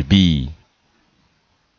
纸币。